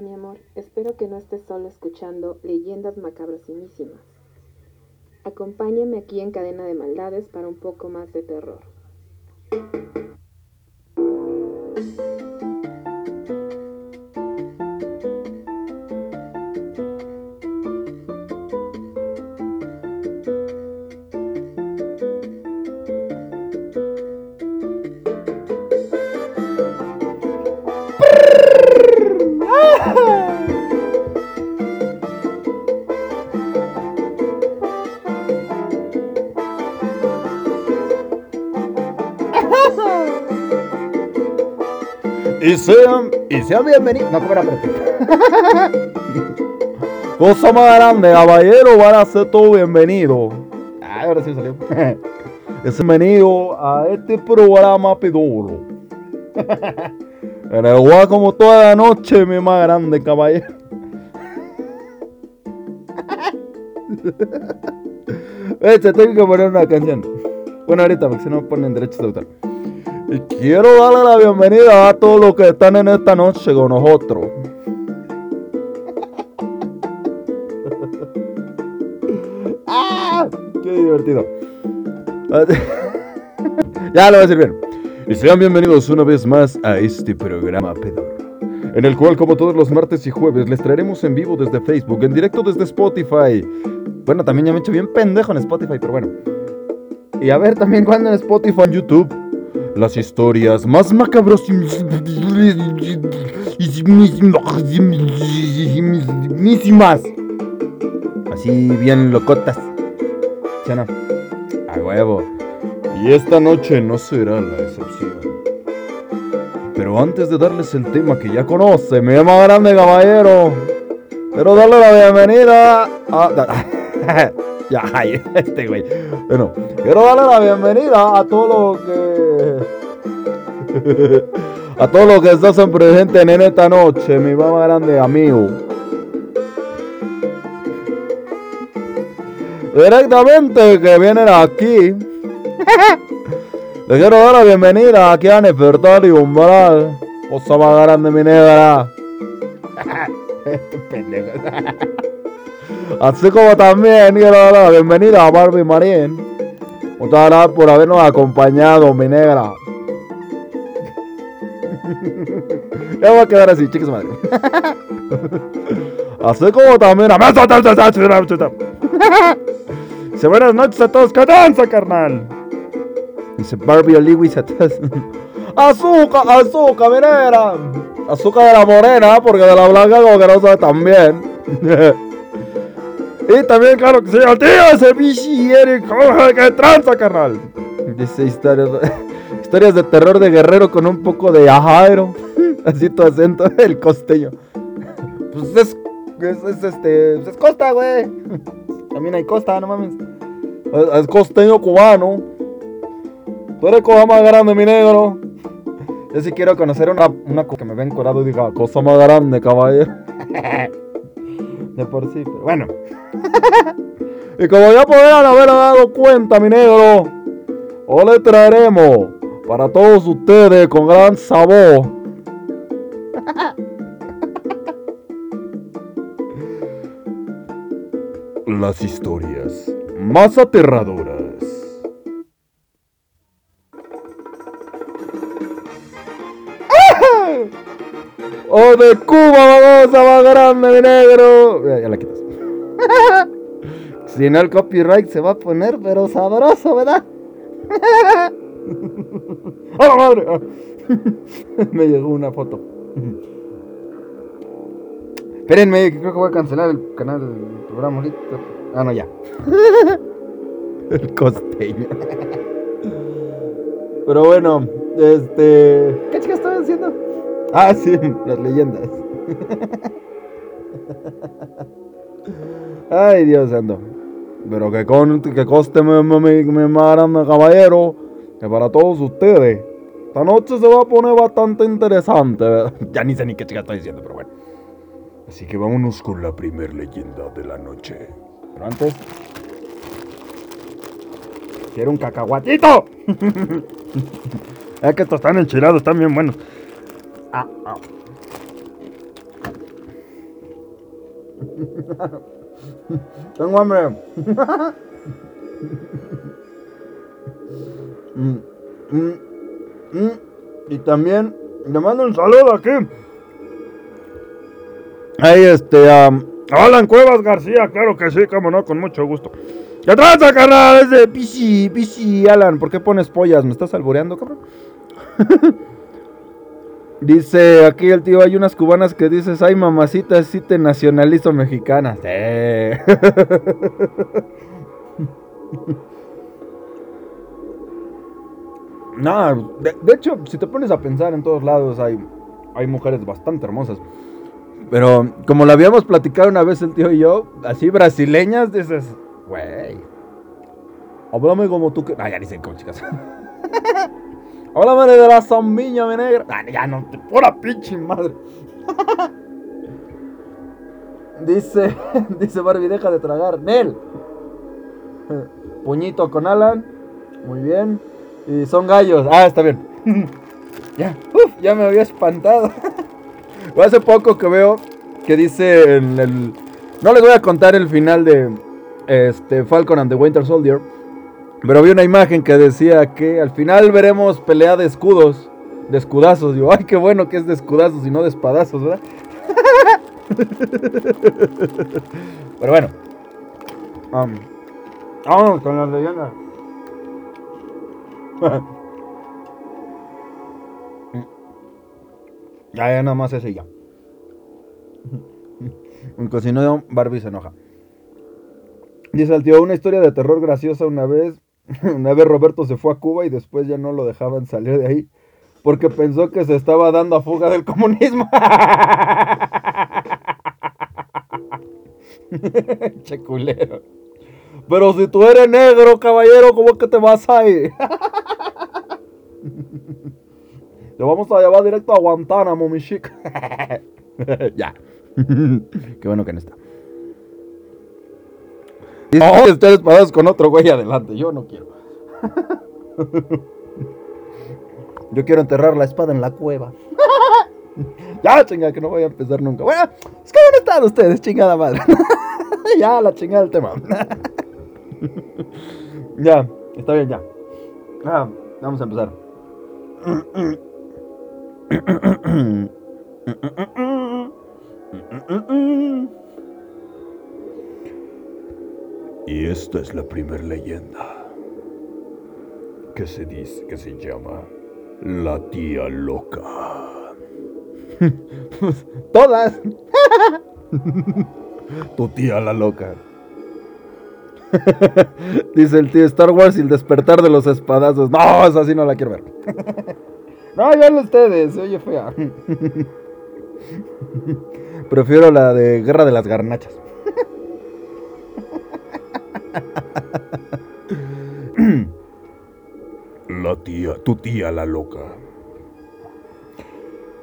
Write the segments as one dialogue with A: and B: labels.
A: Mi amor, espero que no estés solo escuchando leyendas macabrosísimas. Acompáñame aquí en Cadena de Maldades para un poco más de terror.
B: Y sean, y sean bienvenidos. No. Espérate. Cosa más grande, caballero, van a ser todos bienvenidos. Ay, ahora sí salió. Bienvenido a este programa pedoro. En el cual, como toda la noche, mi más grande, caballero. Este, tengo que poner una canción. Bueno, ahorita, porque si no ponen derechos de autor. Y quiero darle la bienvenida a todos los que están en esta noche con nosotros. ¡Ah! ¡Qué divertido! ya lo voy a decir bien. Y sean bienvenidos una vez más a este programa pedor. En el cual, como todos los martes y jueves, les traeremos en vivo desde Facebook, en directo desde Spotify. Bueno, también ya me he hecho bien pendejo en Spotify, pero bueno. Y a ver también cuando en Spotify, en YouTube las historias más macabros Así bien locotas. ¿Sí o no? A huevo. Y esta noche no será la excepción. Pero antes de darles el tema que ya conoce, mi más grande caballero, quiero darle la bienvenida a... Ya, este güey. Bueno, quiero darle la bienvenida a todo lo que. a todo lo que estás presente en esta noche, mi mamá grande amigo. Directamente que vienen aquí. Le quiero dar la bienvenida aquí a Nefertari Umbral. Cosa más grande, mi negra. este pendejo. Así como también bienvenida a Barbie Marín. Muchas gracias por habernos acompañado, mi negra. ya voy a quedar así, chicos madre. Así como también a... Dice buenas noches a todos, que danza, carnal. Dice Barbie Lewis a todos. Azúcar, azúcar, mi negra. Azúcar de la morena, porque de la blanca como que no sabe tan bien. Y también, claro que sí, al tío ese bichi Eric, que tranza, carnal. Dice historias, historias de terror de guerrero con un poco de ajaero. Así tu acento, el costeño. Pues es, es, este, pues es costa, güey. También hay costa, no mames. Es, costeño cubano. Tú eres cosa más grande, mi negro. Yo sí quiero conocer una, una que me ven corado y diga, cosa más grande, caballero. De por sí, pero bueno. y como ya podrán haber dado cuenta, mi negro, hoy le traeremos para todos ustedes con gran sabor. Las historias más aterradoras. ¡Oh, de Cuba, babosa más grande, mi negro. Ya, ya la quitas. si no, el copyright se va a poner, pero sabroso, ¿verdad? ¡A la madre! Me llegó una foto. Espérenme, creo que voy a cancelar el canal del programa ahorita. Ah, no, ya. el costeño. Pero bueno, este. ¿Qué chicas estoy haciendo? Ah, sí, las leyendas. Ay, Dios santo. Pero que, con, que coste mi, mi grande caballero, que para todos ustedes, esta noche se va a poner bastante interesante. Ya ni sé ni qué chica está diciendo, pero bueno. Así que vámonos con la primer leyenda de la noche. Pero antes... Quiero un cacahuatito. es que estos están enchilados, están bien buenos. Ah, ah. Tengo hambre. Mm, mm, mm. Y también le mando un saludo aquí. Ahí este, Alan Cuevas García, claro que sí, como no, con mucho gusto. ¿Qué tranza, carnal? Es de Pichi, Pichi, Alan. ¿Por qué pones pollas? ¿Me estás alboreando, cabrón? Dice aquí el tío, hay unas cubanas que dices, ay mamacita, sí te nacionalizo mexicana. Sí. no, de, hecho, si te pones a pensar en todos lados hay, hay mujeres bastante hermosas. Pero como lo habíamos platicado una vez el tío y yo, así brasileñas, dices, güey, háblame como tú que... Ah, ya dicen como chicas. Háblame de la zambiña, mi negra. Ah, ya no, pura pinche madre. dice, dice Barbie, deja de tragar. Nel. Puñito con Alan. Muy bien. Y son gallos. Ah, está bien. ya, uf, ya me había espantado. Hace poco que veo que dice en el... No les voy a contar el final de este, Falcon and the Winter Soldier. Pero vi una imagen que decía que al final veremos pelea de escudos, de escudazos. Digo, ay, qué bueno que es de escudazos y no de espadazos, ¿verdad? Pero bueno. vamos con las leyendas. ya, ya, nada más ese ya. Si no, Barbie se enoja. Dice el tío, una historia de terror graciosa una vez Una vez Roberto se fue a Cuba y después ya no lo dejaban salir de ahí porque pensó que se estaba dando a fuga del comunismo. che culero. Pero si tú eres negro, caballero, ¿cómo es que te vas ahí? te vamos a llevar directo a Guantánamo, mi chica. ya. Qué bueno que no está. Dice oh. ustedes parados con otro güey adelante. Yo no quiero. Yo quiero enterrar la espada en la cueva. ya, chinga, que no voy a empezar nunca. Bueno, es que no están ustedes, chingada madre. ya, la chingada del tema. ya, está bien, ya. Ah, vamos a empezar. Y esta es la primera leyenda que se dice que se llama la tía loca. Todas. tu tía la loca. Dice el tío Star Wars y el despertar de los espadazos. No, esa sí no la quiero ver. no, veanlo ustedes, oye fea. Prefiero la de Guerra de las Garnachas. La tía, tu tía la loca.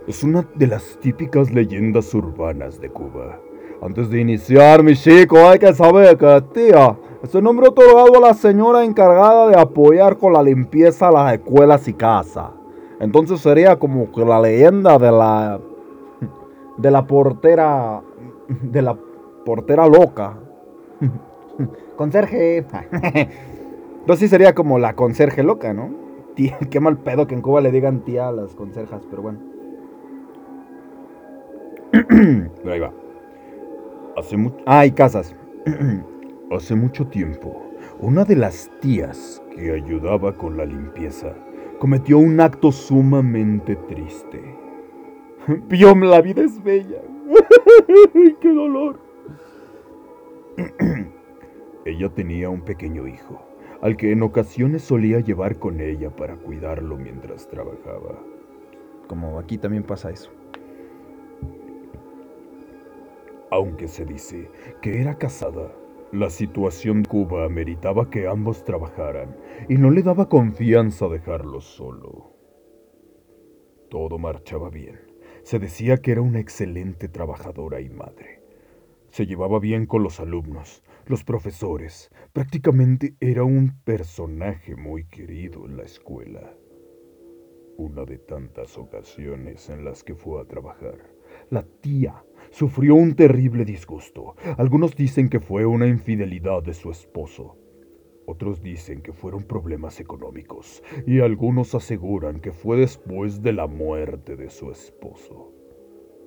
B: Es una de las típicas leyendas urbanas de Cuba. Antes de iniciar, mi chico, hay que saber que tía es el nombre otorgado a la señora encargada de apoyar con la limpieza las escuelas y casa. Entonces sería como que la leyenda de la de la portera de la portera loca. Conserje. Entonces sí sería como la conserje loca, ¿no? Tía, qué mal pedo que en Cuba le digan tía a las conserjas, pero bueno. Ahí va. Hace mucho... Ah, y casas. Hace mucho tiempo, una de las tías que ayudaba con la limpieza cometió un acto sumamente triste. Vio, la vida es bella. ¡Qué dolor! Ella tenía un pequeño hijo, al que en ocasiones solía llevar con ella para cuidarlo mientras trabajaba. Como aquí también pasa eso. Aunque se dice que era casada, la situación de Cuba ameritaba que ambos trabajaran y no le daba confianza dejarlo solo. Todo marchaba bien. Se decía que era una excelente trabajadora y madre. Se llevaba bien con los alumnos, los profesores. Prácticamente era un personaje muy querido en la escuela. Una de tantas ocasiones en las que fue a trabajar, la tía sufrió un terrible disgusto. Algunos dicen que fue una infidelidad de su esposo. Otros dicen que fueron problemas económicos y algunos aseguran que fue después de la muerte de su esposo.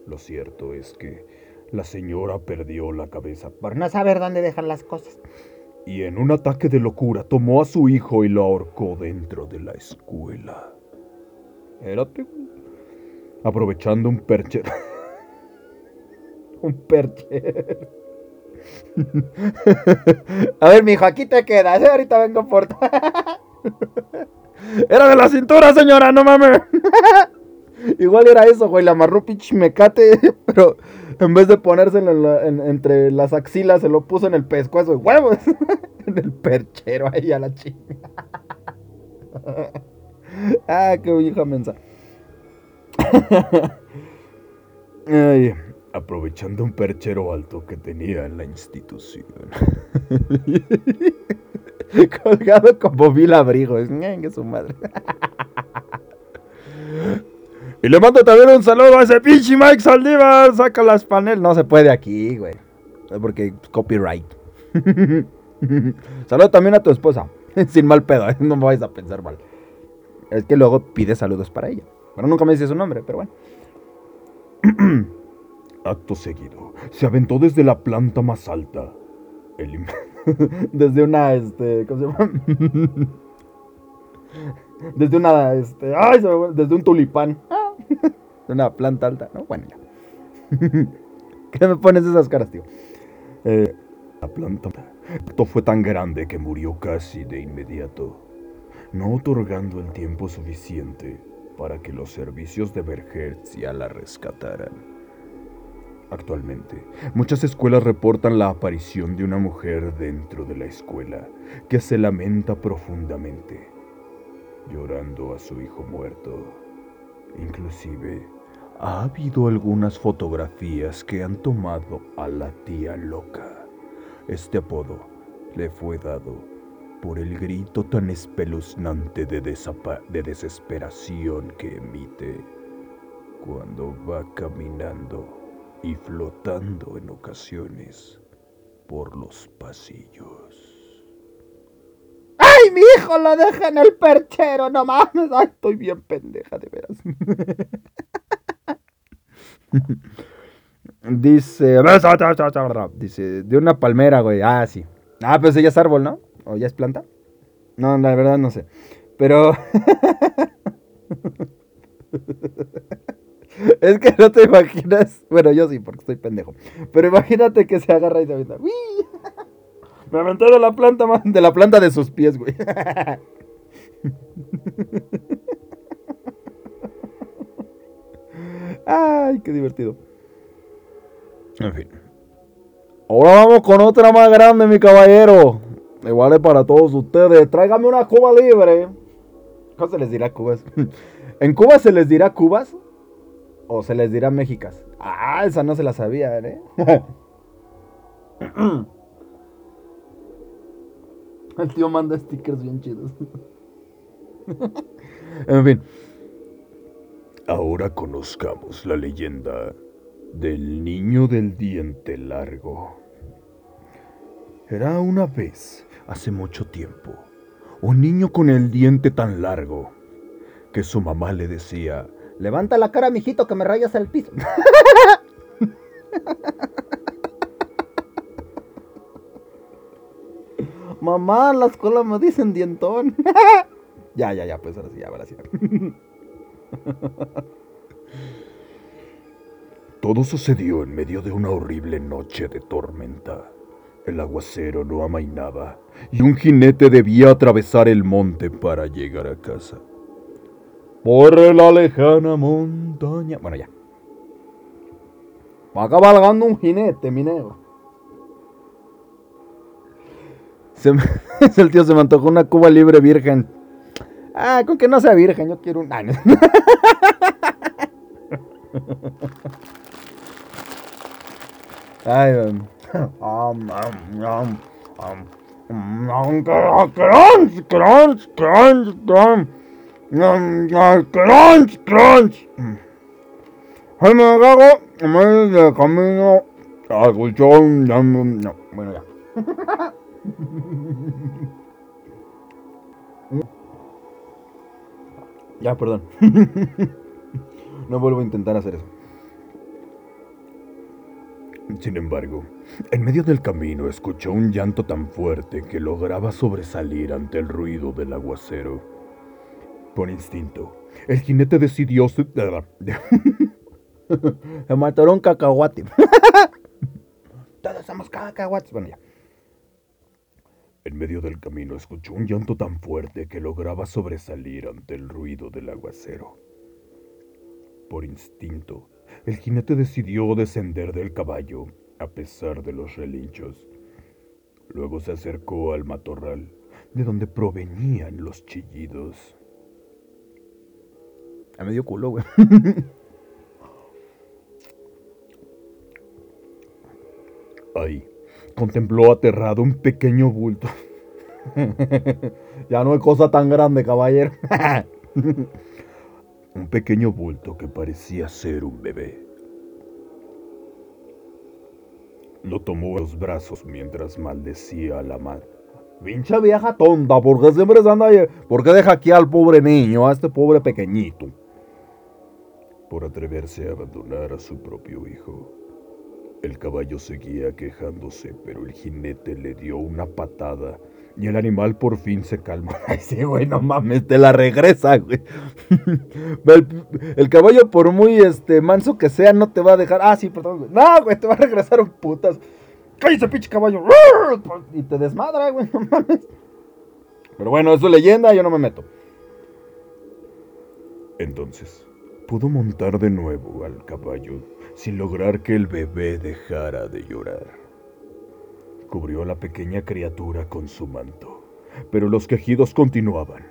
B: Lo cierto es que la señora perdió la cabeza
C: por no saber dónde dejar las cosas.
B: Y en un ataque de locura tomó a su hijo y lo ahorcó dentro de la escuela. Érate, Aprovechando un percher. un percher.
C: A ver, mijo, aquí te quedas. ¿eh? Ahorita vengo por.
B: era de la cintura, señora, no mames. Igual era eso, güey. Le amarró pinche mecate, pero en vez de ponérselo entre las axilas, se lo puso en el pescuezo de huevos. en el perchero ahí a la chinga. ah, qué hija mensa. Ay aprovechando un perchero alto que tenía en la institución. Colgado como vil abrigo, es su madre. Y le mando también un saludo a ese pinche Mike Saldívar, saca las panel. No se puede aquí, güey. Porque copyright. Saludo también a tu esposa. Sin mal pedo, ¿eh? no me vayas a pensar mal. Es que luego pide saludos para ella. Bueno, nunca me dice su nombre, pero bueno. Acto seguido, se aventó desde la planta más alta. desde una, este, ¿cómo se llama? desde una, este, ay, desde un tulipán. una planta alta, ¿no? Bueno, ya. ¿Qué me pones esas caras, tío? Eh, la planta Esto fue tan grande que murió casi de inmediato, no otorgando el tiempo suficiente para que los servicios de ya la rescataran. Actualmente, muchas escuelas reportan la aparición de una mujer dentro de la escuela que se lamenta profundamente, llorando a su hijo muerto. Inclusive, ha habido algunas fotografías que han tomado a la tía loca. Este apodo le fue dado por el grito tan espeluznante de, de desesperación que emite cuando va caminando y flotando en ocasiones por los pasillos.
C: ¡Ay, mi hijo lo deja en el perchero! ¡No mames! ¡Ay, estoy bien pendeja, de veras!
B: dice... Dice, de una palmera, güey. Ah, sí. Ah, pues ya es árbol, ¿no? ¿O ya es planta? No, la verdad no sé. Pero... Es que no te imaginas. Bueno, yo sí, porque estoy pendejo. Pero imagínate que se agarra y se avienta. Me aventé de la planta, de la planta de sus pies, güey. Ay, qué divertido. En fin. Ahora vamos con otra más grande, mi caballero. Igual es para todos ustedes. Tráigame una cuba libre. ¿Cómo se les dirá cubas? ¿En Cuba se les dirá cubas? ¿O se les dirá Méxicas? Ah, esa no se la sabía, ¿eh? El tío manda stickers bien chidos. en fin. Ahora conozcamos la leyenda del niño del diente largo. Era una vez, hace mucho tiempo, un niño con el diente tan largo que su mamá le decía, Levanta la cara, mijito, que me rayas el piso. Mamá, en la escuela me dicen dientón. ya, ya, ya, pues ahora sí, ya, ahora sí. Todo sucedió en medio de una horrible noche de tormenta. El aguacero no amainaba y un jinete debía atravesar el monte para llegar a casa por la lejana montaña. Bueno, ya. Va cabalgando un jinete, mi negro. Se el tío se me antojó una cuba libre virgen. Ah, con que no sea virgen, yo quiero un. año. Ay, um, um, crunch, crunch, crunch, crunch. Crunch, crunch. Ay, me del camino escuchó un... No, bueno, ya. Ya, perdón. no vuelvo a intentar hacer eso. Sin embargo, en medio del camino escuchó un llanto tan fuerte que lograba sobresalir ante el ruido del aguacero. Por instinto, el jinete decidió... Se mataron cacahuate. Todos somos cacahuates. Bueno, ya. En medio del camino escuchó un llanto tan fuerte que lograba sobresalir ante el ruido del aguacero. Por instinto, el jinete decidió descender del caballo a pesar de los relinchos. Luego se acercó al matorral, de donde provenían los chillidos. A medio culo, güey. Ahí, contempló aterrado un pequeño bulto. ya no es cosa tan grande, caballero. un pequeño bulto que parecía ser un bebé. Lo tomó en los brazos mientras maldecía a la madre. Pincha vieja tonta, porque siempre anda ahí? ¿Por qué deja aquí al pobre niño, a este pobre pequeñito? Por atreverse a abandonar a su propio hijo. El caballo seguía quejándose, pero el jinete le dio una patada y el animal por fin se calmó. Ay, sí, güey, no mames, te la regresa, güey. El, caballo, por muy este manso que sea, no te va a dejar. Ah, sí, perdón. No, güey, te va a regresar un putas. ¡Cállate, pinche caballo! Y te desmadra, güey, no mames. Pero bueno, eso es leyenda, yo no me meto. Entonces, pudo montar de nuevo al caballo sin lograr que el bebé dejara de llorar. Cubrió a la pequeña criatura con su manto, pero los quejidos continuaban.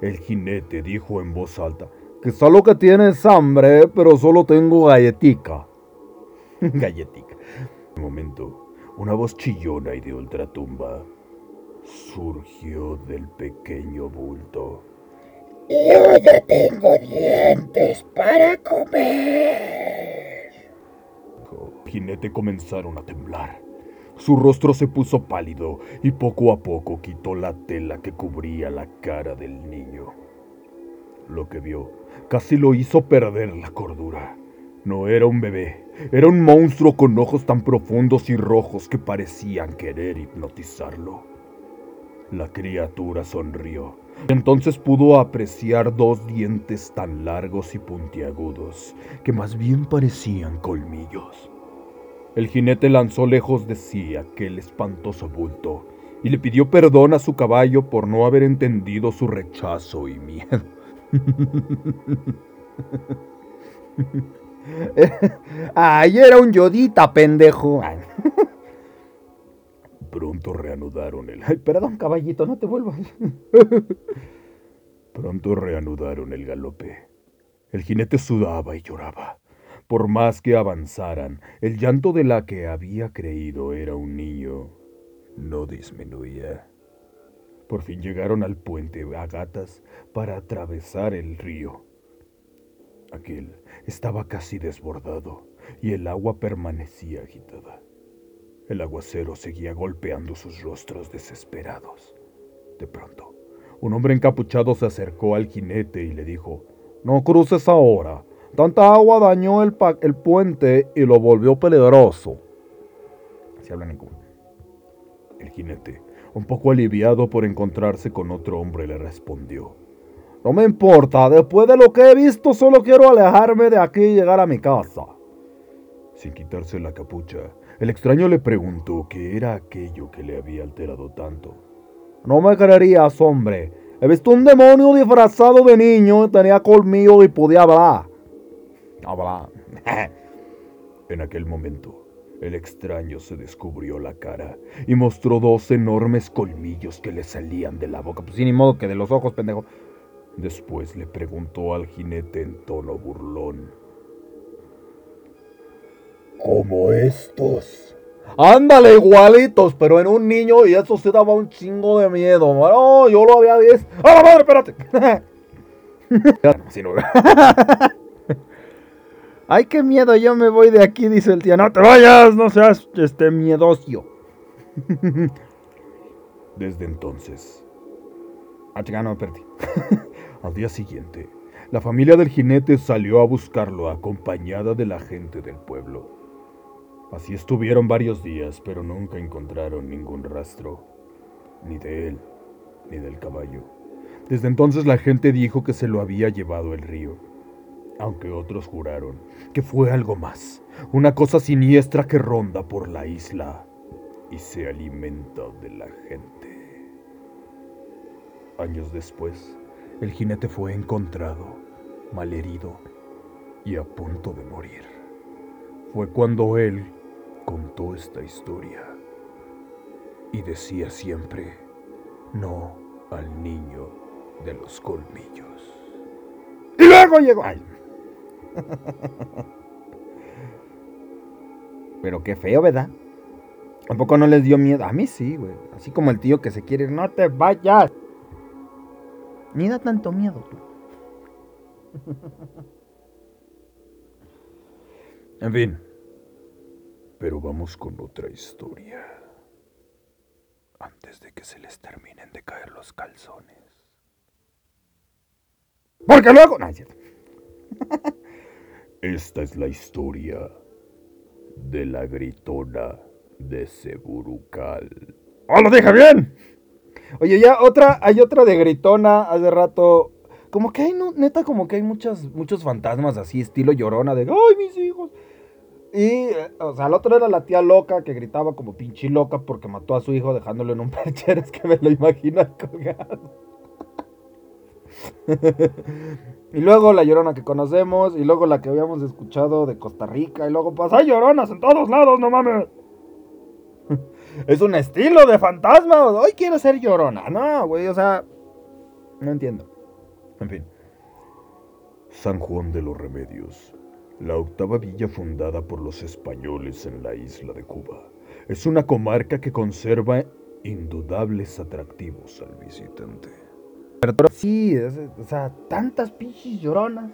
B: El jinete dijo en voz alta, Quizá lo que tienes hambre, pero solo tengo galletica. galletica. Un momento, una voz chillona y de ultratumba surgió del pequeño bulto.
C: Yo ya tengo dientes para comer
B: jinete comenzaron a temblar. Su rostro se puso pálido y poco a poco quitó la tela que cubría la cara del niño. Lo que vio casi lo hizo perder la cordura. No era un bebé, era un monstruo con ojos tan profundos y rojos que parecían querer hipnotizarlo. La criatura sonrió. Entonces pudo apreciar dos dientes tan largos y puntiagudos que más bien parecían colmillos. El jinete lanzó lejos de sí aquel espantoso bulto y le pidió perdón a su caballo por no haber entendido su rechazo y miedo.
C: Ay, era un yodita, pendejo.
B: Pronto reanudaron el...
C: Ay, perdón, caballito, no te vuelvas.
B: Pronto reanudaron el galope. El jinete sudaba y lloraba. Por más que avanzaran, el llanto de la que había creído era un niño no disminuía. Por fin llegaron al puente a gatas para atravesar el río. Aquel estaba casi desbordado y el agua permanecía agitada. El aguacero seguía golpeando sus rostros desesperados. De pronto, un hombre encapuchado se acercó al jinete y le dijo, No cruces ahora, Tanta agua dañó el, el puente y lo volvió peligroso. Se hablan en El jinete, un poco aliviado por encontrarse con otro hombre, le respondió. No me importa, después de lo que he visto solo quiero alejarme de aquí y llegar a mi casa. Sin quitarse la capucha, el extraño le preguntó qué era aquello que le había alterado tanto. No me creerías, hombre. He visto un demonio disfrazado de niño, tenía colmillo y podía hablar. en aquel momento, el extraño se descubrió la cara y mostró dos enormes colmillos que le salían de la boca. Pues sin ni modo que de los ojos, pendejo. Después le preguntó al jinete en tono burlón.
C: ¿Como estos?
B: Ándale, igualitos, pero en un niño y eso se daba un chingo de miedo. No, yo lo había visto. ¡Ah, la madre, espérate! Ay, qué miedo, yo me voy de aquí, dice el tío. No te vayas, no seas este miedosio.
D: Desde entonces. Ah, no, perdí. Al día siguiente, la familia del jinete salió a buscarlo acompañada de la gente del pueblo. Así estuvieron varios días, pero nunca encontraron ningún rastro, ni de él, ni del caballo. Desde entonces la gente dijo que se lo había llevado el río, aunque otros juraron que fue algo más, una cosa siniestra que ronda por la isla y se alimenta de la gente. Años después, el jinete fue encontrado, malherido y a punto de morir. Fue cuando él contó esta historia y decía siempre no al niño de los colmillos.
B: Y luego llegó. Ay. Pero qué feo, ¿verdad? Tampoco no les dio miedo. A mí sí, güey. Así como el tío que se quiere ir, no te vayas. Ni da tanto miedo tú.
D: En fin. Pero vamos con otra historia. Antes de que se les terminen de caer los calzones.
B: Porque luego. No, es cierto.
D: Esta es la historia de la gritona de Seburucal.
B: ¡Oh, lo dije bien! Oye, ya otra, hay otra de gritona hace rato. Como que hay, no, neta, como que hay muchas, muchos fantasmas así, estilo llorona, de ¡ay, mis hijos! Y, eh, o sea, el otro era la tía loca que gritaba como pinche loca porque mató a su hijo dejándolo en un perchero. Es que me lo imagino colgado. y luego la llorona que conocemos, y luego la que habíamos escuchado de Costa Rica, y luego pues hay lloronas en todos lados, no mames. es un estilo de fantasma. Hoy quiero ser llorona. No, güey, o sea, no entiendo.
D: En fin. San Juan de los Remedios, la octava villa fundada por los españoles en la isla de Cuba. Es una comarca que conserva indudables atractivos al visitante.
B: Sí, o sea, tantas pinches lloronas.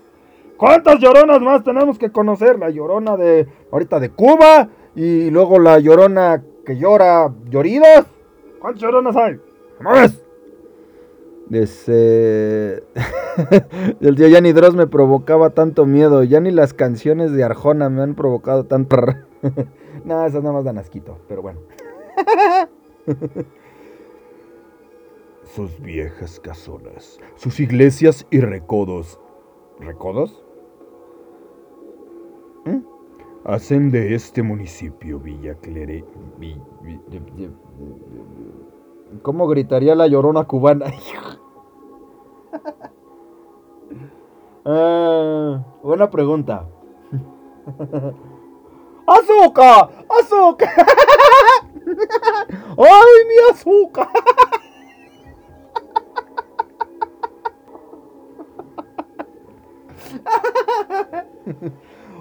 B: ¿Cuántas lloronas más tenemos que conocer? La llorona de ahorita de Cuba y luego la llorona que llora lloridos. ¿Cuántas lloronas hay? ¡Mames! Ese... El tío Yanni Dross me provocaba tanto miedo. Ya ni las canciones de Arjona me han provocado tanto. no, esas nada más dan asquito, pero bueno.
D: Sus viejas casonas, sus iglesias y recodos.
B: ¿Recodos?
D: hacen de este municipio Villa Clere...
B: ¿Cómo gritaría la llorona cubana? Ah, buena pregunta. ¡Azúcar! ¡Azúcar! ¡Ay, mi azúcar!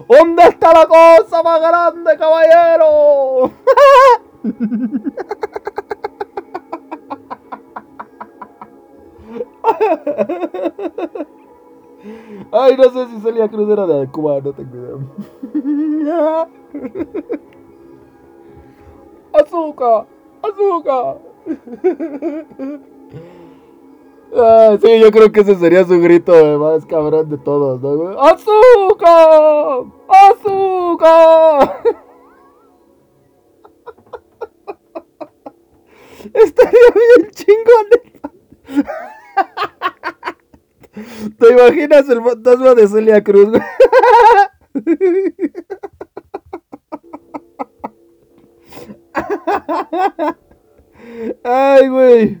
B: ¿Dónde está la cosa más grande, caballero? Ay, no sé si Celia Cruz era de Cuba, no tengo idea. ¡Azúcar! ¡Azúcar! Ah, sí, yo creo que ese sería su grito de más cabrón de todos, ¿no? ¡Azúcar! ¡Azúcar! Estaría bien chingón. ¿Te imaginas el fantasma de Celia Cruz? güey? Ay, güey.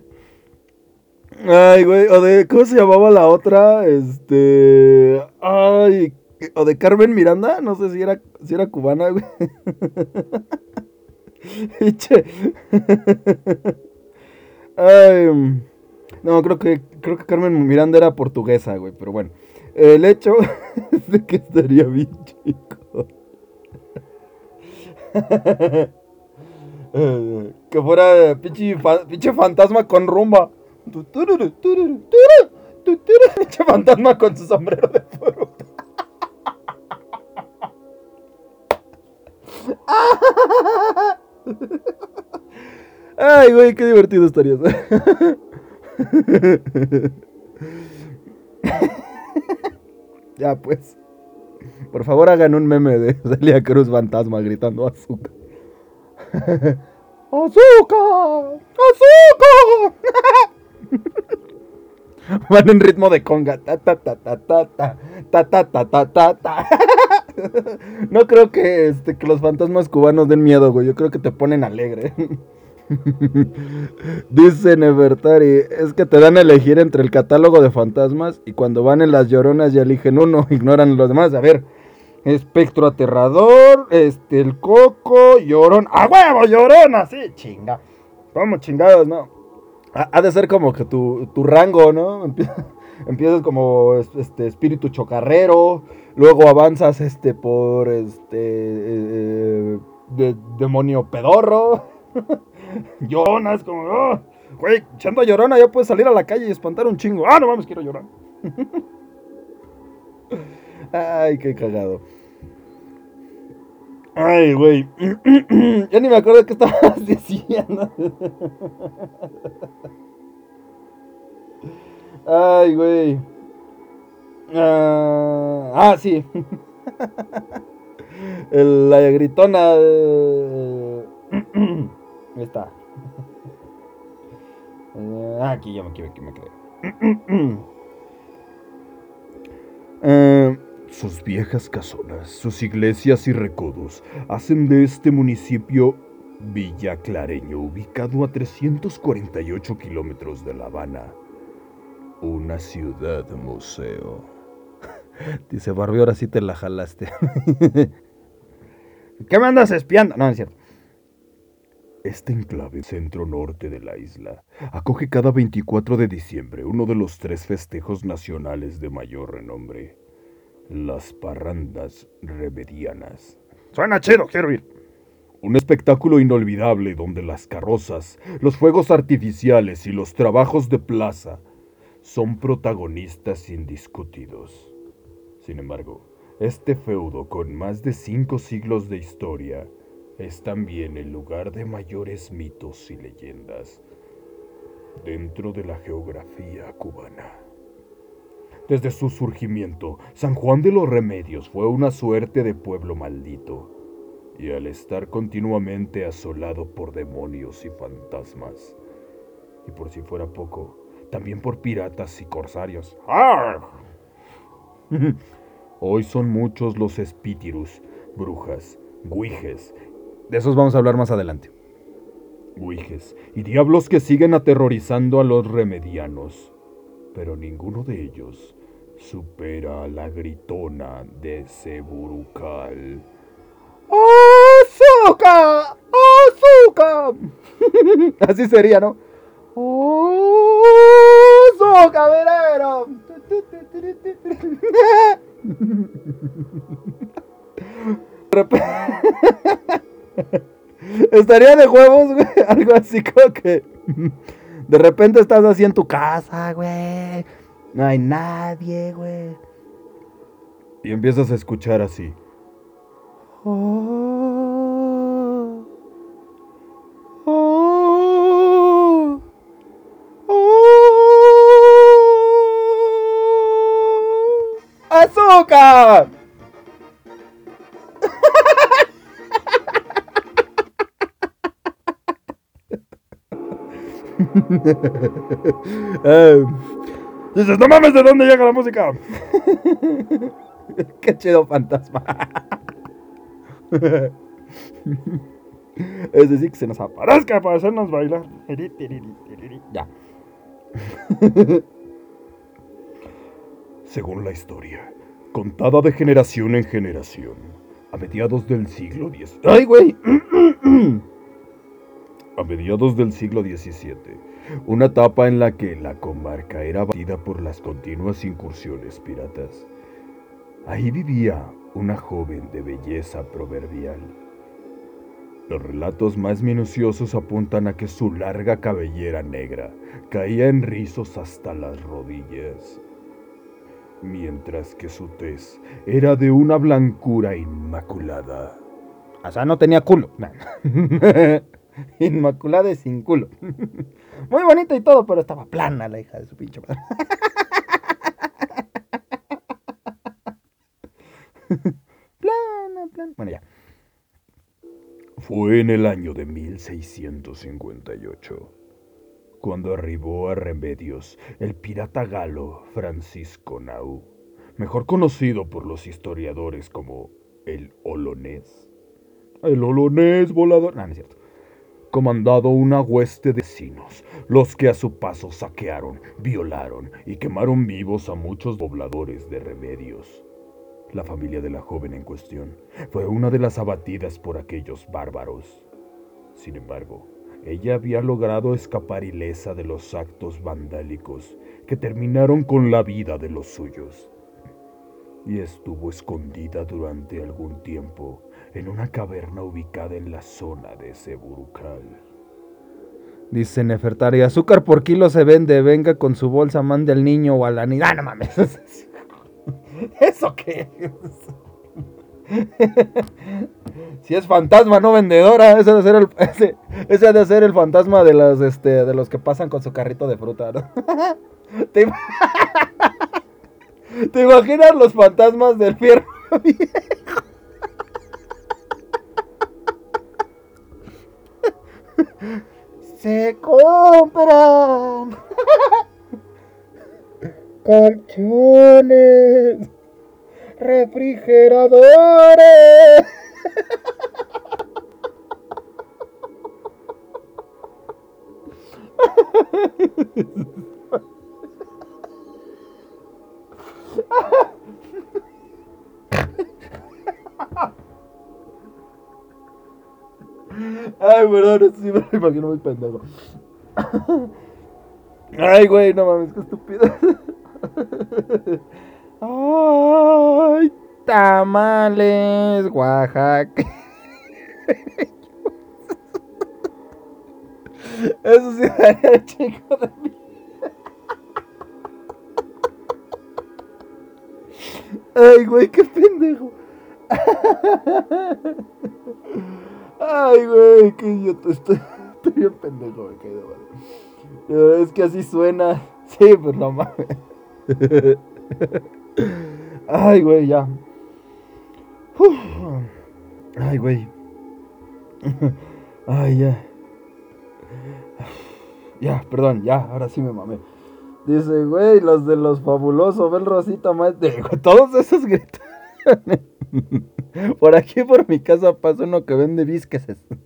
B: Ay, güey. O ¿Cómo se llamaba la otra? Este. Ay. O de Carmen Miranda. No sé si era, si era cubana, güey. Ay. mm, No, creo que, creo que Carmen Miranda era portuguesa, güey. Pero bueno. El hecho es de que estaría bien chico. Eh, que fuera pinche, pinche fantasma con rumba. Pinche fantasma con su sombrero de fruta. Ay, güey, qué divertido estaría. ya, pues. Por favor, hagan un meme de Celia Cruz Fantasma gritando azúcar. ¡Azúcar! ¡Azúcar! Van en ritmo de conga. Ta, ta, ta, ta, ta, ta, ta, ta, ta, ta, ta. No creo que, este, los fantasmas cubanos den miedo, güey. Yo creo que te ponen alegre. Dice Nevertari, es que te dan a elegir entre el catálogo de fantasmas y cuando van en las lloronas ya eligen uno, ignoran los demás. A ver, espectro aterrador, este, el coco, llorón. ¡A huevo, llorona! Sí, chinga. Vamos, chingados, ¿no? Ha, de ser como que tu, tu rango, ¿no? Empie- Empiezas como este espíritu chocarrero, luego avanzas este por este eh, de- demonio pedorro. Llorona es como, "Oh, güey, echando llorona ya puedes salir a la calle y espantar un chingo. Ah, no mames, quiero llorar. Ay, qué cagado. Ay, güey. ya ni me acuerdo qué estabas diciendo. Ay, güey. Ah, ah, sí. La gritona. eh, está. Ah, aquí ya me quedé. Aquí me quedé.
D: Eh, sus viejas casonas, sus iglesias y recodos hacen de este municipio Villa Clareño, ubicado a 348 kilómetros de La Habana, una ciudad museo.
B: Dice Barbie, ahora sí te la jalaste. ¿Qué me andas espiando? No, no es cierto.
D: Este enclave centro-norte de la isla acoge cada 24 de diciembre uno de los tres festejos nacionales de mayor renombre, las parrandas remedianas.
B: Suena chido, quiero ir.
D: Un espectáculo inolvidable donde las carrozas, los fuegos artificiales y los trabajos de plaza son protagonistas indiscutidos. Sin embargo, este feudo con más de cinco siglos de historia es también el lugar de mayores mitos y leyendas dentro de la geografía cubana. Desde su surgimiento, San Juan de los Remedios fue una suerte de pueblo maldito, y al estar continuamente asolado por demonios y fantasmas, y por si fuera poco, también por piratas y corsarios. ¡Arr! Hoy son muchos los espíritus, brujas, guijes,
B: De esos vamos a hablar más adelante.
D: Guijes y diablos que siguen aterrorizando a los remedianos, pero ninguno de ellos supera a la gritona de Ceburucal.
B: ¡Azúcar! ¡Azúcar! Así sería, ¿no? ¡Azúcar, verero! Estaría de huevos, güey. Algo así como que. De repente estás así en tu casa, güey. No hay nadie, güey.
D: Y empiezas a escuchar así.
B: Oh. Oh. Oh. ¡Azúcar! Eh, dices, no mames, ¿de dónde llega la música? Qué chido fantasma. Es decir, que se nos aparezca para hacernos bailar. Ya.
D: Según la historia, contada de generación en generación, a mediados del siglo X. ¡Ay, güey! A mediados del siglo XVII, una etapa en la que la comarca era batida por las continuas incursiones piratas. Ahí vivía una joven de belleza proverbial. Los relatos más minuciosos apuntan a que su larga cabellera negra caía en rizos hasta las rodillas, mientras que su tez era de una blancura inmaculada.
B: O sea, no tenía culo. Inmaculada y sin culo. Muy bonita y todo, pero estaba plana la hija de su pinche madre. plana, plana. Bueno, ya.
D: Fue en el año de 1658 cuando arribó a Remedios el pirata galo Francisco Nau, mejor conocido por los historiadores como el Olonés. El Olonés volador. No, no es cierto. Comandado una hueste de vecinos, los que a su paso saquearon, violaron y quemaron vivos a muchos pobladores de Remedios. La familia de la joven en cuestión fue una de las abatidas por aquellos bárbaros. Sin embargo, ella había logrado escapar ilesa de los actos vandálicos que terminaron con la vida de los suyos. Y estuvo escondida durante algún tiempo en una caverna ubicada en la zona de Seburucal.
B: Dice Nefertari, azúcar por kilo se vende, venga con su bolsa, mande al niño o a la niña. Ah, no mames. ¿Eso qué si es fantasma, no vendedora, ese de ser el, ese, de ser el fantasma de los, este, de los que pasan con su carrito de fruta, ¿no? ¿Te, ¿Te imaginas los fantasmas del fierro viejo? Se compran colchones refrigeradores. Ay, perdón, sí me lo imagino muy pendejo. Ay, güey, no mames, qué estúpido. Ay, tamales, Oaxaca. Eso sí daría chico de mí. Ay, güey, qué pendejo. Ay, güey, qué idiota. Estoy, estoy bien pendejo, me caído, vale. Es que así suena. Sí, pues no mames. Ay, güey, ya. Ay, güey. Ay, ya. Ya, perdón, ya, ahora sí me mamé. Dice, güey, los de los fabulosos, ven Rosita más. Todos esos gritos. por aquí, por mi casa, pasa uno que vende bisqueses.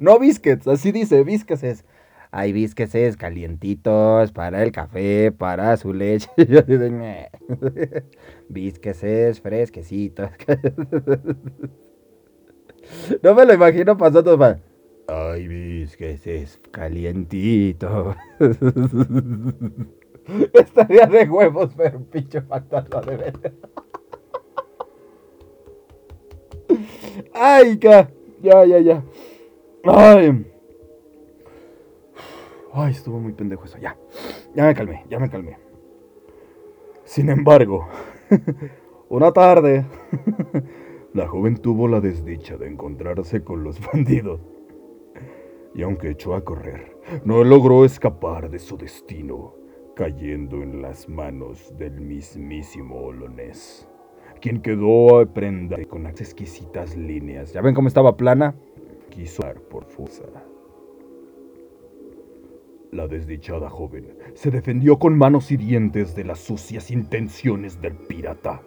B: No biscuits, así dice, bisqueses. Hay bisqueses calientitos para el café, para su leche. bisqueses fresquecitos. no me lo imagino pasando para... Ay, bisqueses calientitos. Estaría de huevos un pinche fantasma de ver. Ay, ya, ya, ya, ya. Ay. Ay, estuvo muy pendejo eso. Ya, ya me calmé, ya me calmé. Sin embargo, una tarde, la joven tuvo la desdicha de encontrarse con los bandidos. Y aunque echó a correr, no logró escapar de su destino, cayendo en las manos del mismísimo Olonés, quien quedó prendado con las exquisitas líneas. ¿Ya ven cómo estaba plana? Quiso dar por fuerza. La desdichada joven se defendió con manos y dientes de las sucias intenciones del pirata,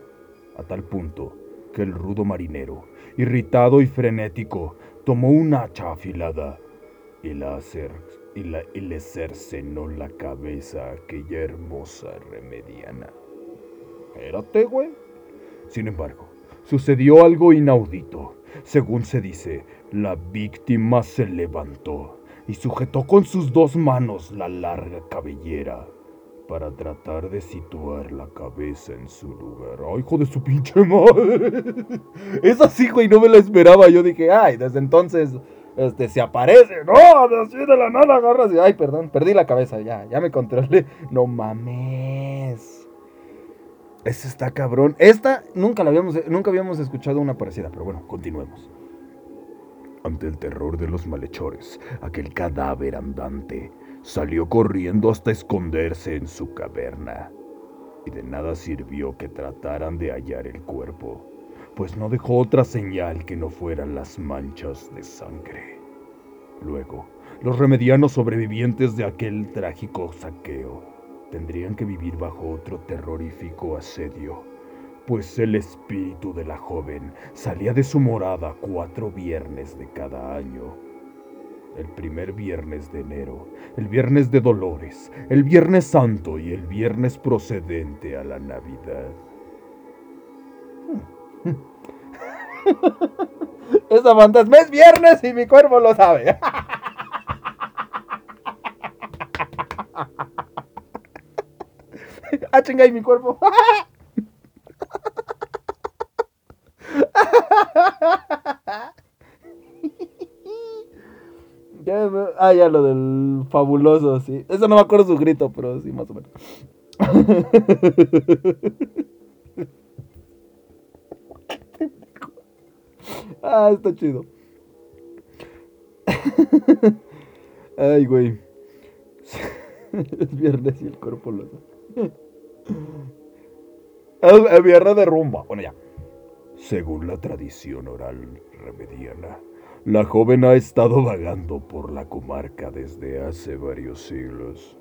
B: a tal punto que el rudo marinero, irritado y frenético, tomó un hacha afilada y, la y, la, y le cercenó la cabeza a aquella hermosa remediana. Espérate, güey. Sin embargo, sucedió algo inaudito. Según se dice, la víctima se levantó y sujetó con sus dos manos la larga cabellera para tratar de situar la cabeza en su lugar. ¡Ay, hijo de su pinche madre! Es así, güey, no me lo esperaba. Yo dije, ay, desde entonces este, se aparece. No, así de la nada agarras y, ay, perdón, perdí la cabeza, ya, ya me controlé. No mames. Esta está cabrón. Esta nunca la habíamos, nunca habíamos escuchado una parecida, pero bueno, continuemos. Ante el terror de los malhechores, aquel cadáver andante salió corriendo hasta esconderse en su caverna. Y de nada sirvió que trataran de hallar el cuerpo, pues no dejó otra señal que no fueran las manchas de sangre. Luego, los remedianos sobrevivientes de aquel trágico saqueo tendrían que vivir bajo otro terrorífico asedio pues el espíritu de la joven salía de su morada cuatro viernes de cada año. El primer viernes de enero, el viernes de Dolores, el viernes santo y el viernes procedente a la Navidad.
E: Esa fantasma es viernes y mi cuerpo lo sabe. ah, chinga, y mi cuerpo. Ya, ah, ya lo del fabuloso, sí. Eso no me acuerdo su grito, pero sí, más o menos. ah, está chido. Ay, güey. Es viernes y el cuerpo lo sabe. Es viernes de rumba. Bueno, ya.
B: Según la tradición oral remediana, la joven ha estado vagando por la comarca desde hace varios siglos.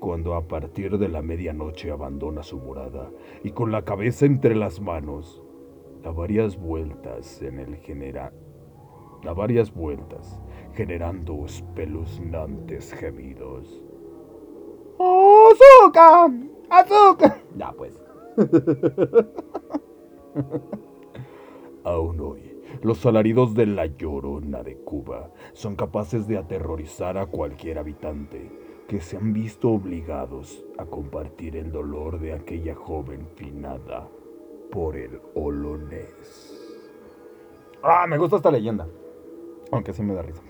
B: Cuando a partir de la medianoche abandona su morada y con la cabeza entre las manos, da varias vueltas en el genera da varias vueltas, generando espeluznantes gemidos.
E: ¡Azúcar! ¡Azúcar!
B: Ya pues. Aún hoy, los alaridos de la llorona de Cuba son capaces de aterrorizar a cualquier habitante que se han visto obligados a compartir el dolor de aquella joven finada por el olonés.
E: Ah, me gusta esta leyenda. Aunque sí me da risa.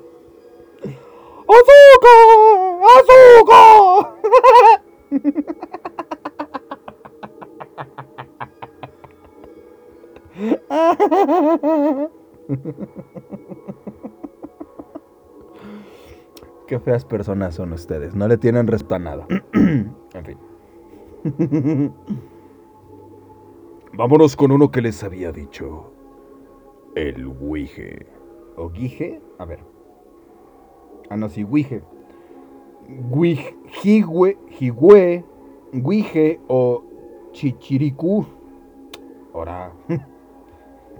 E: ¡Azúcar! ¡Azúcar!
F: Qué feas personas son ustedes. No le tienen respeto en fin.
B: Vámonos con uno que les había dicho. El Wige.
F: ¿O Guije? A ver. Ah, no, sí, Wige. Jigüe, Guije o Chichiricú. Ahora.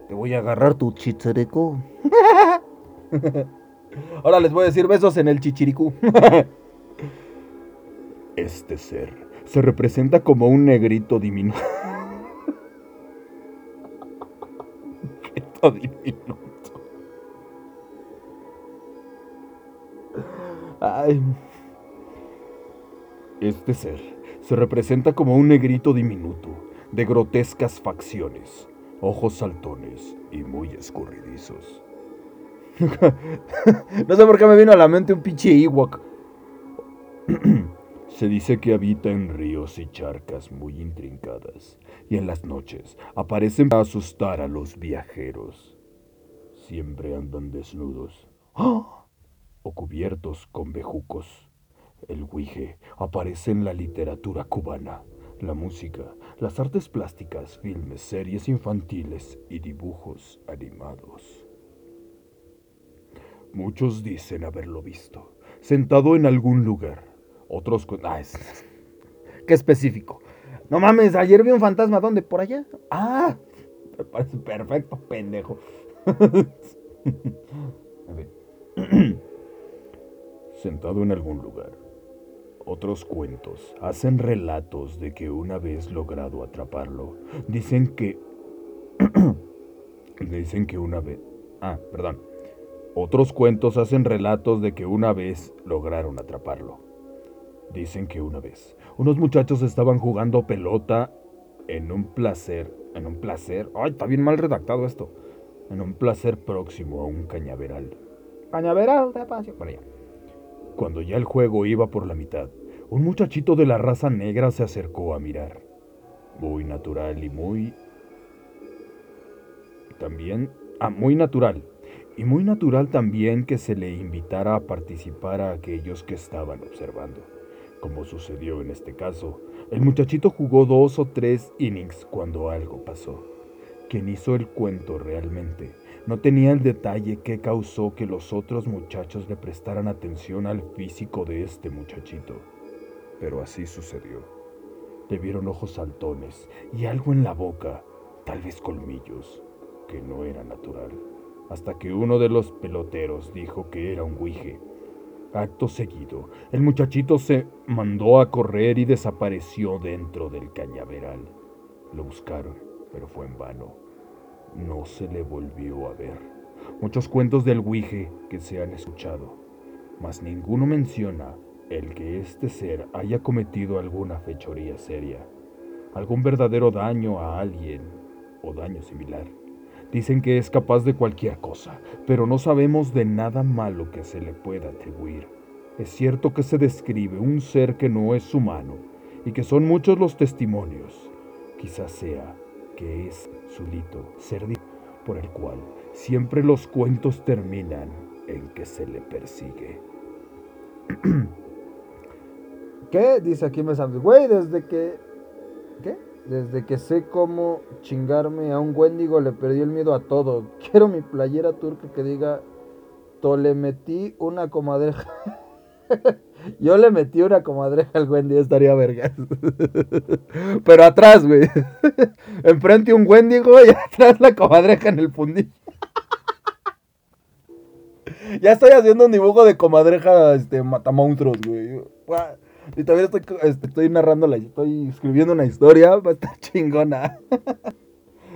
F: Te voy a agarrar tu chichiricu. Ahora les voy a decir besos en el chichiricú.
B: este ser se representa como un negrito diminuto.
F: negrito diminuto.
B: Este ser se representa como un negrito diminuto, de grotescas facciones, ojos saltones y muy escurridizos.
F: no sé por qué me vino a la mente un pinche Ewok.
B: Se dice que habita en ríos y charcas muy intrincadas y en las noches aparecen para asustar a los viajeros. Siempre andan desnudos o cubiertos con bejucos. El guije aparece en la literatura cubana la música, las artes plásticas, filmes, series infantiles y dibujos animados. Muchos dicen haberlo visto, sentado en algún lugar. Otros... Ah, es...
F: Qué específico. No mames, ayer vi un fantasma. ¿Dónde? ¿Por allá? Ah, me parece perfecto, pendejo.
B: sentado en algún lugar otros cuentos hacen relatos de que una vez logrado atraparlo, dicen que... dicen que una vez... Ah, perdón. Otros cuentos hacen relatos de que una vez lograron atraparlo. Dicen que una vez unos muchachos estaban jugando pelota en un placer, en un placer, ay, está bien mal redactado esto, en un placer próximo a un cañaveral.
E: Cañaveral, despacio.
B: Bueno, ya. Cuando ya el juego iba por la mitad, un muchachito de la raza negra se acercó a mirar. Muy natural y muy...
D: También, ah, muy natural. Y muy natural también que se le invitara a participar a aquellos que estaban observando. Como sucedió en este caso, el muchachito jugó dos o tres innings cuando algo pasó. Quien hizo el cuento realmente no tenía el detalle que causó que los otros muchachos le prestaran atención al físico de este muchachito. Pero así sucedió. Le vieron ojos saltones y algo en la boca, tal vez colmillos, que no era natural, hasta que uno de los peloteros dijo que era un guije. Acto seguido, el muchachito se mandó a correr y desapareció dentro del cañaveral. Lo buscaron, pero fue en vano. No se le volvió a ver. Muchos cuentos del guije que se han escuchado, mas ninguno menciona el que este ser haya cometido alguna fechoría seria, algún verdadero daño a alguien o daño similar. Dicen que es capaz de cualquier cosa, pero no sabemos de nada malo que se le pueda atribuir. Es cierto que se describe un ser que no es humano y que son muchos los testimonios. Quizás sea que es Por el cual siempre los cuentos terminan en que se le persigue.
B: ¿Qué? Dice aquí me Güey, desde que. ¿Qué? Desde que sé cómo chingarme a un Wendigo le perdí el miedo a todo. Quiero mi playera turca que diga. Tole metí una comadreja. Yo le metí una comadreja al Wendigo, estaría verga. Pero atrás, güey. Enfrente un Wendigo y atrás la comadreja en el fundillo. Ya estoy haciendo un dibujo de comadreja este, matamonstruos, güey. Y todavía estoy, este, estoy narrando estoy escribiendo una historia, va a estar chingona.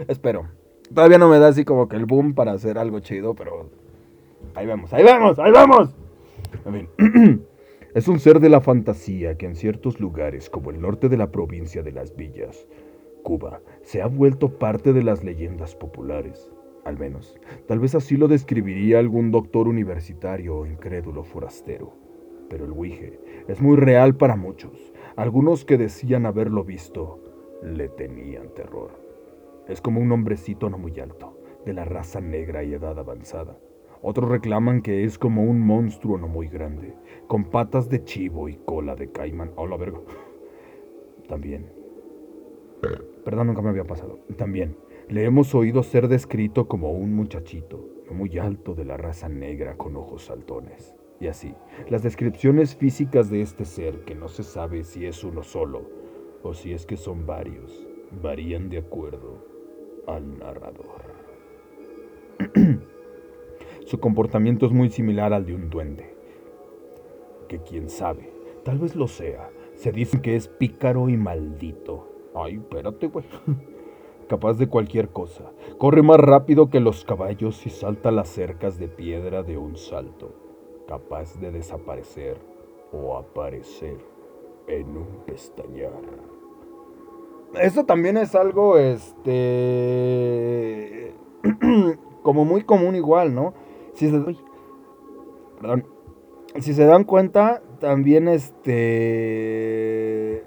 B: Espero. Todavía no me da así como que el boom para hacer algo chido, pero ahí vamos, ahí vamos, ahí vamos. Es un ser de la fantasía que en ciertos lugares, como el norte de la provincia de Las Villas, Cuba, se ha vuelto parte de las leyendas populares. Al menos, tal vez así lo describiría algún doctor universitario o incrédulo forastero. Pero el Ouija es muy real para muchos. Algunos que decían haberlo visto le tenían terror. Es como un hombrecito no muy alto, de la raza negra y edad avanzada. Otros reclaman que es como un monstruo no muy grande, con patas de chivo y cola de caimán. Hola, verga. También. Perdón, nunca me había pasado. También. Le hemos oído ser descrito como un muchachito, muy alto de la raza negra con ojos saltones. Y así, las descripciones físicas de este ser, que no se sabe si es uno solo o si es que son varios, varían de acuerdo al narrador. Su comportamiento es muy similar al de un duende. Que quién sabe, tal vez lo sea. Se dice que es pícaro y maldito. Ay, espérate, güey. Capaz de cualquier cosa. Corre más rápido que los caballos y salta las cercas de piedra de un salto. Capaz de desaparecer o aparecer en un pestañear. Eso también es algo, este, como muy común igual, ¿no? Si se, perdón, si se dan cuenta, también este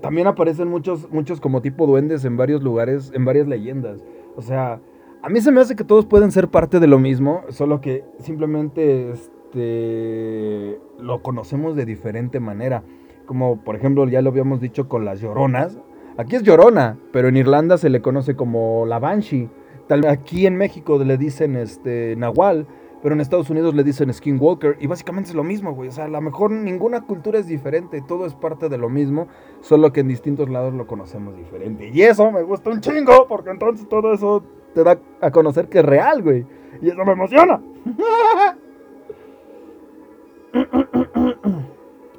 B: también aparecen muchos muchos como tipo duendes en varios lugares, en varias leyendas. O sea, a mí se me hace que todos pueden ser parte de lo mismo, solo que simplemente este lo conocemos de diferente manera. Como por ejemplo, ya lo habíamos dicho con las lloronas. Aquí es llorona, pero en Irlanda se le conoce como la banshee. Tal, aquí en México le dicen este Nahual, pero en Estados Unidos le dicen Skinwalker. Y básicamente es lo mismo, güey. O sea, a lo mejor ninguna cultura es diferente, todo es parte de lo mismo, solo que en distintos lados lo conocemos diferente. Y eso me gusta un chingo, porque entonces todo eso te da a conocer que es real, güey. Y eso me emociona.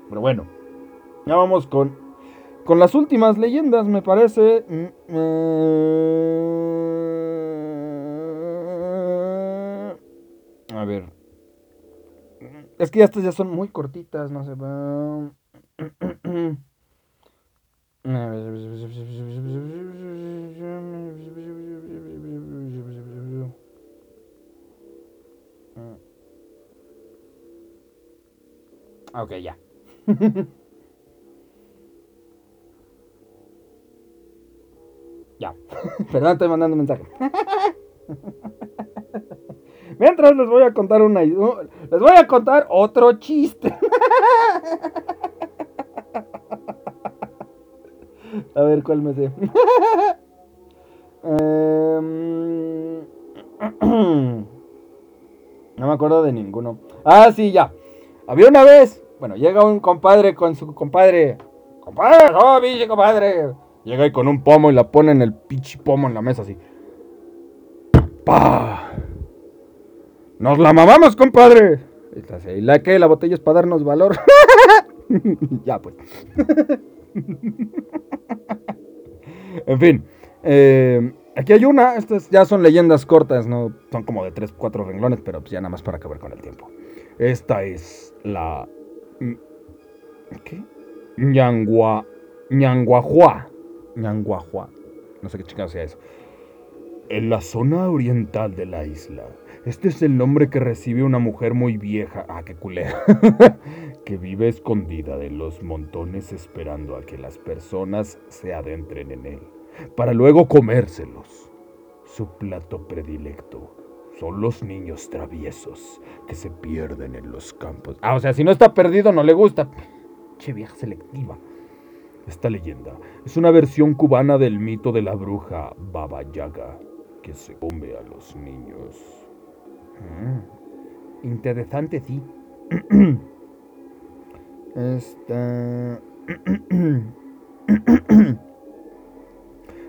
B: Pero bueno, ya vamos con, con las últimas leyendas, me parece. Mm, A ver. Es que estas ya son muy cortitas, no sé. Ok, ya. ya. Perdón, estoy mandando un mensaje. Mientras les voy a contar una. Les voy a contar otro chiste. A ver cuál me sé. Em, no me acuerdo de ninguno. Ah, sí, ya. Había una vez. Bueno, llega un compadre con su compadre. Compadre, oh, pinche compadre. Llega ahí con un pomo y la pone en el pinche pomo en la mesa así. ¡Pah! ¡Nos la mamamos, compadre! ¿Y la que? La botella es para darnos valor. ya, pues. en fin. Eh, aquí hay una. Estas ya son leyendas cortas, ¿no? Son como de 3, 4 renglones, pero pues ya nada más para acabar con el tiempo. Esta es la. ¿Qué? Ñangua. Ñanguajua. Ñanguajua. No sé qué chingado sea eso. En la zona oriental de la isla este es el nombre que recibe una mujer muy vieja, ah, qué culera, que vive escondida de los montones esperando a que las personas se adentren en él, para luego comérselos. Su plato predilecto son los niños traviesos que se pierden en los campos. Ah, o sea, si no está perdido no le gusta. Che vieja selectiva. Esta leyenda es una versión cubana del mito de la bruja Baba Yaga que se come a los niños. Mm, interesante, sí. Esta.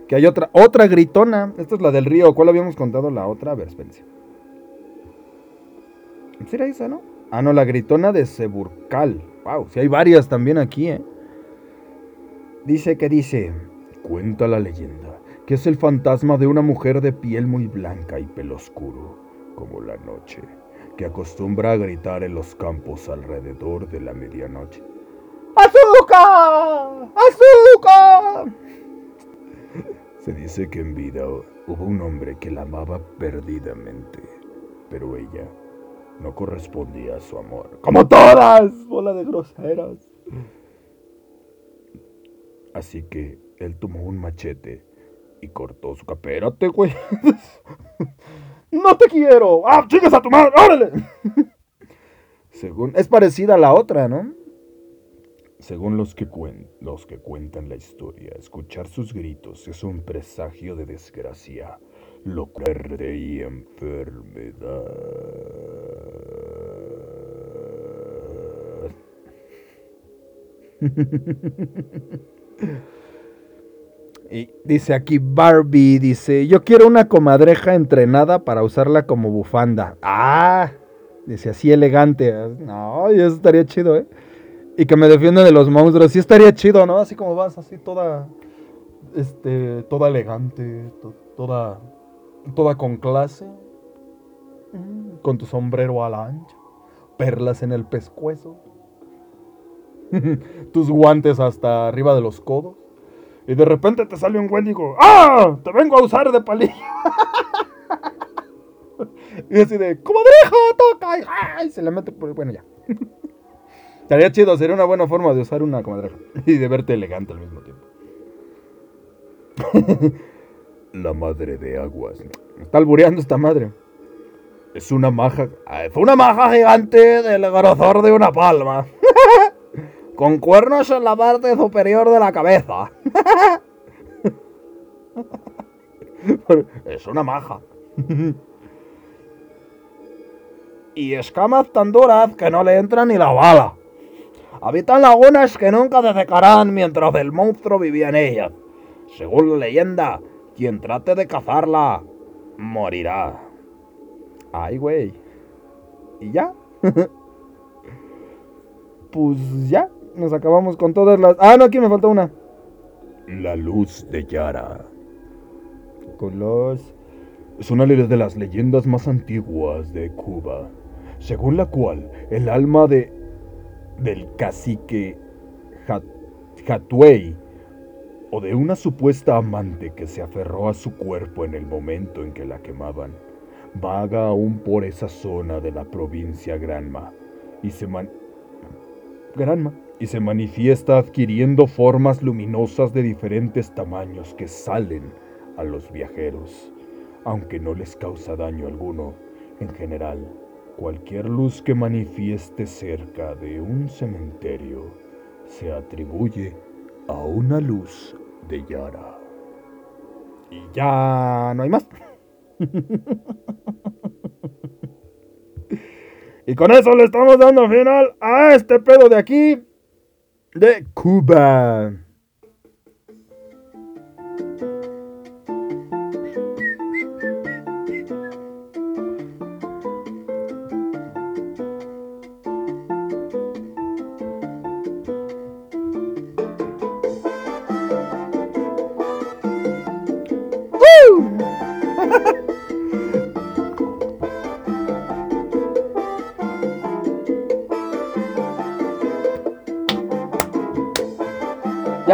B: que hay otra, otra gritona. Esta es la del río. ¿Cuál habíamos contado la otra? A ver, espérense. ¿Será esa, no? Ah, no, la gritona de Seburcal. Wow, si hay varias también aquí, ¿eh? Dice que dice. Cuenta la leyenda que es el fantasma de una mujer de piel muy blanca y pelo oscuro como la noche, que acostumbra a gritar en los campos alrededor de la medianoche. ¡Azúcar! ¡Azúcar! Se dice que en vida hubo un hombre que la amaba perdidamente, pero ella no correspondía a su amor. ¡Como todas! ¡Bola de groseras! Así que él tomó un machete y cortó su capérate, güey. ¡No te quiero! ¡Ah, chingas a tu madre! ¡Órale! Según, es parecida a la otra, ¿no? Según los que, los que cuentan la historia, escuchar sus gritos es un presagio de desgracia, locura y enfermedad. Y dice aquí Barbie, dice, yo quiero una comadreja entrenada para usarla como bufanda. Ah, dice así elegante. No, eso estaría chido, ¿eh? Y que me defienda de los monstruos. Sí estaría chido, ¿no? Así como vas, así toda, este, toda elegante, toda, toda con clase. Mm, con tu sombrero a la ancha. Perlas en el pescuezo. Tus guantes hasta arriba de los codos. Y de repente te sale un güey y digo, ¡ah! Te vengo a usar de palillo. y así de, ¡comadreja! ¡Toca! Y se le mete por. Bueno, ya. Estaría chido, sería una buena forma de usar una comadreja. Y de verte elegante al mismo tiempo. La madre de aguas. Me está albureando esta madre. Es una maja. Es una maja gigante del grosor de una palma con cuernos en la parte superior de la cabeza. es una maja. y escamas tan duras que no le entra ni la bala. Habitan lagunas que nunca se secarán mientras el monstruo vivía en ellas. Según la leyenda, quien trate de cazarla morirá. Ay, güey. ¿Y ya? pues ya nos acabamos con todas las... Ah, no, aquí me falta una. La luz de Yara. Colos. Es una de las leyendas más antiguas de Cuba, según la cual el alma de del cacique Hatuey o de una supuesta amante que se aferró a su cuerpo en el momento en que la quemaban, vaga aún por esa zona de la provincia Granma y se man Granma y se manifiesta adquiriendo formas luminosas de diferentes tamaños que salen a los viajeros.
D: aunque no les causa daño alguno. En general, cualquier luz que manifieste cerca de un cementerio se atribuye a una luz de Yara.
B: Y ya no hay más. y con eso le estamos dando final a este pedo de aquí de Cuba.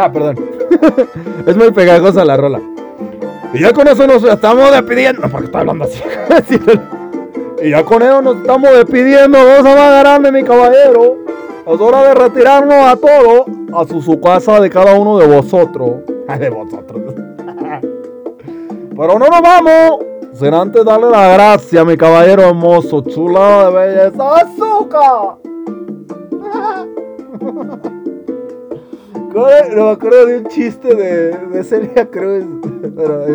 B: Ya, perdón. es muy pegajosa la rola. Y ya con eso nos estamos despidiendo. No, porque estoy hablando así. y ya con eso nos estamos despidiendo. Vamos a más grande, mi caballero. Es hora de retirarnos a todos a su, su casa de cada uno de vosotros. de vosotros. Pero no nos vamos. Sin antes darle la gracia, mi caballero hermoso, chula de belleza, azúcar. No me acuerdo de un chiste de, de Celia Cruz. Pero.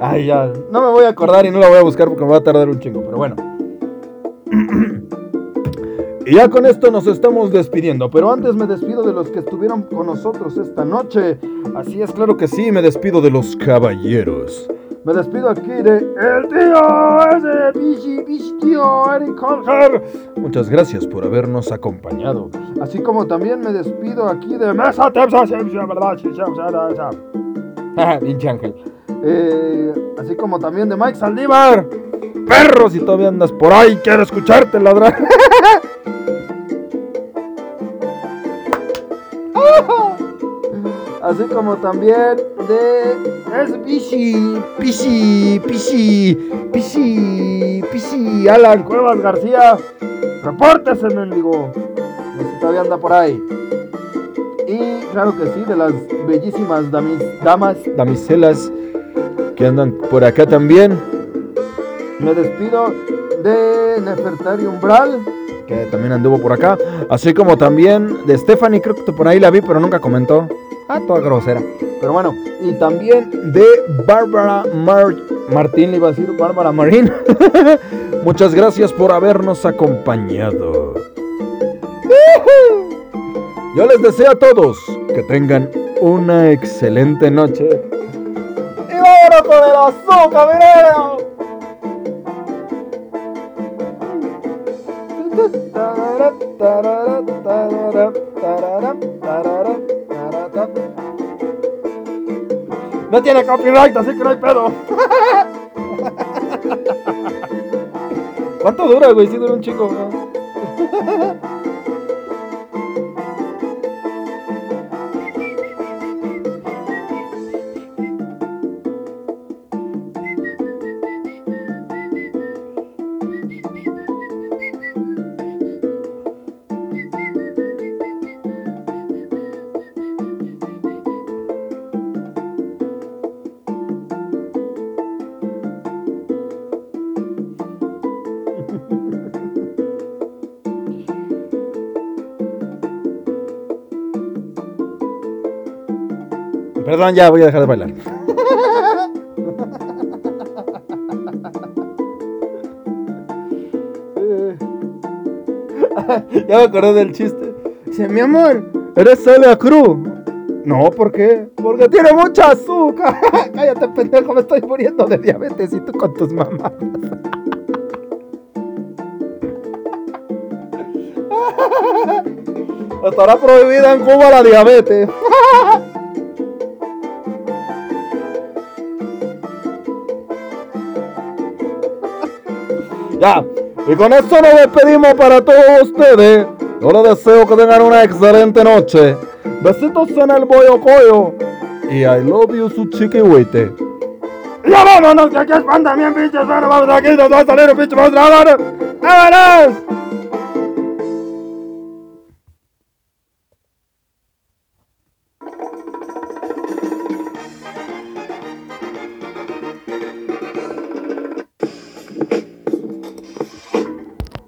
B: Ay, ya. No me voy a acordar y no la voy a buscar porque me va a tardar un chingo. Pero bueno. Y ya con esto nos estamos despidiendo, pero antes me despido de los que estuvieron con nosotros esta noche. Así es, claro que sí, me despido de los caballeros. Me despido aquí de el tío ese bichi bichi tío Eric Colger. Muchas gracias por habernos acompañado. Así como también me despido aquí de Mesa ¿verdad? Pinche ángel. Eh, así como también de Mike Saldívar. Perro, si todavía andas por ahí, quiero escucharte ladrar. Así como también de es Pichi, Pichi, Pichi, Pichi, Pichi, Alan Cuevas García. Repórtese, mendigo. Si todavía anda por ahí. Y claro que sí, de las bellísimas damis, damas, damiselas que andan por acá también. Me despido de Nefertari Umbral, que también anduvo por acá. Así como también de Stephanie, creo que por ahí la vi, pero nunca comentó. Ah, toda grosera. Pero bueno, y también de Bárbara Mar Martín, le iba a decir Bárbara Marín. Muchas gracias por habernos acompañado. Yo les deseo a todos que tengan una excelente noche. ¡Y vámonos con el azúcar, miren! No tiene copyright, así que no hay pedo. ¿Cuánto dura, güey? Si dura un chico. Perdón, ya voy a dejar de bailar. ya me acordé del chiste. Dice, mi amor, ¿eres Celia Cruz? No, ¿por qué? Porque tiene mucha azúcar. Cállate, pendejo, me estoy muriendo de diabetes y tú con tus mamás. Estará prohibida en Cuba la diabetes. Y con esto nos despedimos para todos ustedes. Yo les deseo que tengan una excelente noche. Besitos en el bollo coyo. Y I love you, su chiquihuite. Ya vámonos, que aquí es pan también, pinches. Vamos aquí, nos va a salir un pinche monstruo. ¡Vámonos!